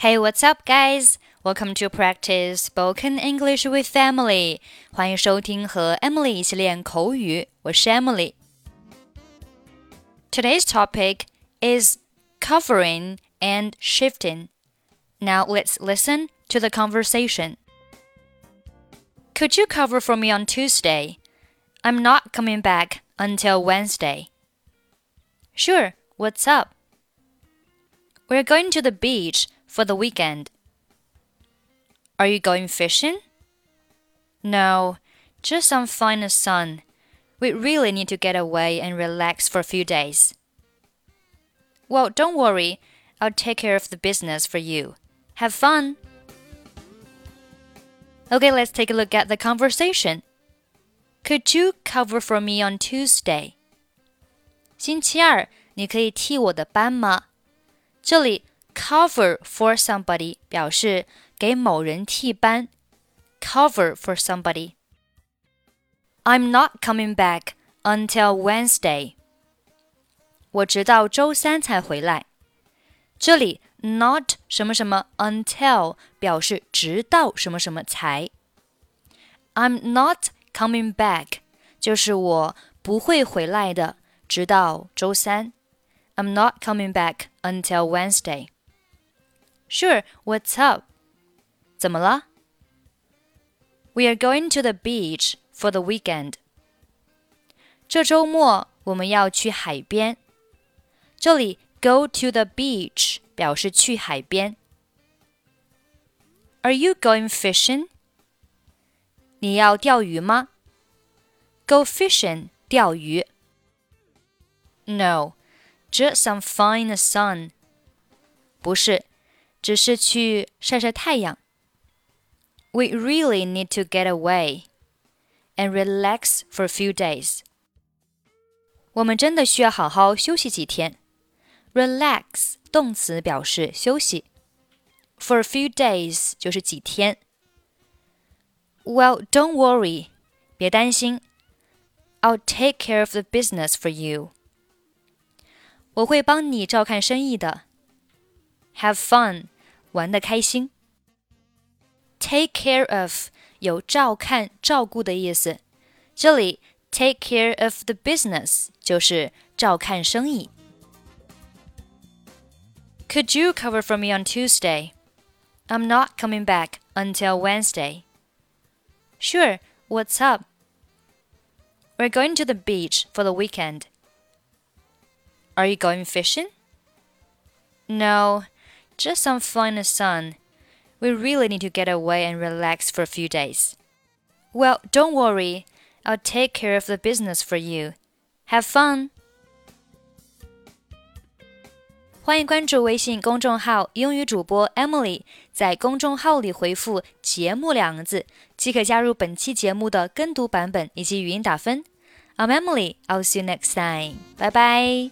Hey, what's up, guys? Welcome to practice spoken English with Emily. 欢迎收听和 Emily 一起练口语。我是 Emily。Today's topic is covering and shifting. Now let's listen to the conversation. Could you cover for me on Tuesday? I'm not coming back until Wednesday. Sure, what's up? We're going to the beach for the weekend. Are you going fishing? No, just some fine sun. We really need to get away and relax for a few days. Well, don't worry. I'll take care of the business for you. Have fun. Okay, let's take a look at the conversation. Could you cover for me on Tuesday? 星期二，你可以替我的班吗？这里 cover for somebody 表示给某人替班。Cover for somebody. I'm not coming back until Wednesday. 我直到周三才回来。这里 not 什么什么 until 表示直到什么什么才。I'm not coming back 就是我不会回来的，直到周三。I'm not coming back until Wednesday. Sure, what's up? 怎么了？We are going to the beach for the weekend. 这周末我们要去海边。这里 go to the beach 表示去海边。Are you going fishing? 你要钓鱼吗？Go fishing 钓鱼。No, just some fine sun. 不是， 只是去晒晒太阳。We really need to get away and relax for a few days. 我们真的需要好好休息几天。Relax 动词表示休息，for a few days 就是几天。Well, don't worry，别担心。I'll take care of the business for you. 我会帮你照看生意的。 Have fun，玩的开心。Take care of 有照看、照顾的意思，这里 take care of the business 就是照看生意。Could you cover for me on Tuesday? I'm not coming back until Wednesday. Sure, what's up? We're going to the beach for the weekend. Are you going fishing? No, just some fun sun. We really need to get away and relax for a few days. Well, don't worry. I'll take care of the business for you. Have fun. 欢迎关注微信公众号“英语主播 Emily”，在公众号里回复“节目”两个字，即可加入本期节目的跟读版本以及语音打分。I'm Emily. I'll see you next time. Bye bye.